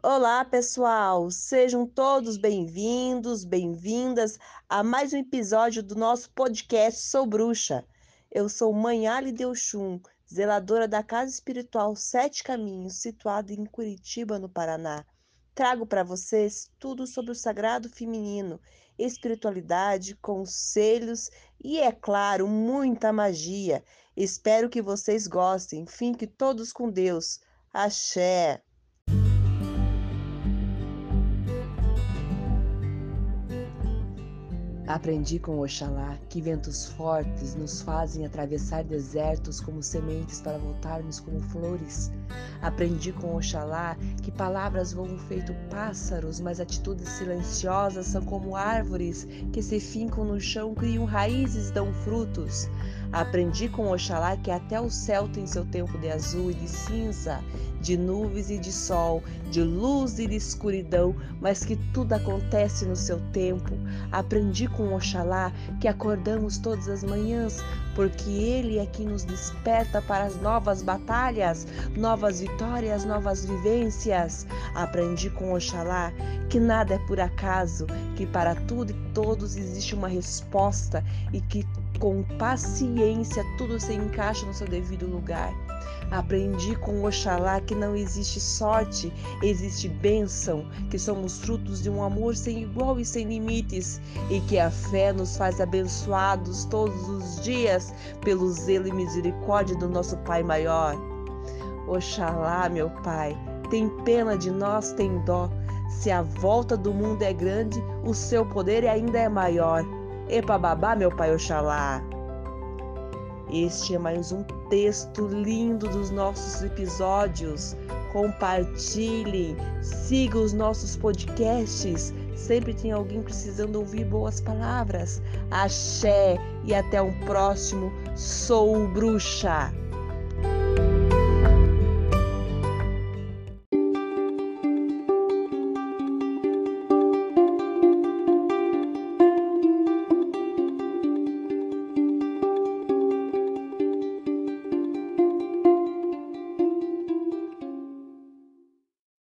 Olá, pessoal! Sejam todos bem-vindos, bem-vindas a mais um episódio do nosso podcast Sou Bruxa. Eu sou Mãe Ali zeladora da Casa Espiritual Sete Caminhos, situada em Curitiba, no Paraná. Trago para vocês tudo sobre o sagrado feminino, espiritualidade, conselhos e, é claro, muita magia. Espero que vocês gostem. Fiquem todos com Deus. Axé! Aprendi com Oxalá que ventos fortes nos fazem atravessar desertos como sementes para voltarmos como flores. Aprendi com Oxalá que palavras voam feito pássaros, mas atitudes silenciosas são como árvores que se fincam no chão, criam raízes e dão frutos. Aprendi com Oxalá que até o céu tem seu tempo de azul e de cinza, de nuvens e de sol, de luz e de escuridão, mas que tudo acontece no seu tempo. Aprendi com Oxalá que acordamos todas as manhãs, porque Ele é quem nos desperta para as novas batalhas, novas vitórias, novas vivências. Aprendi com Oxalá que nada é por acaso, que para tudo e todos existe uma resposta e que com paciência tudo se encaixa no seu devido lugar. Aprendi com Oxalá que não existe sorte, existe bênção, que somos frutos de um amor sem igual e sem limites, e que a fé nos faz abençoados todos os dias pelo zelo e misericórdia do nosso Pai maior. Oxalá, meu Pai, tem pena de nós, tem dó. Se a volta do mundo é grande, o seu poder ainda é maior. Epa babá, meu pai Oxalá. Este é mais um texto lindo dos nossos episódios. Compartilhem, sigam os nossos podcasts. Sempre tem alguém precisando ouvir boas palavras. Axé e até um próximo. Sou bruxa.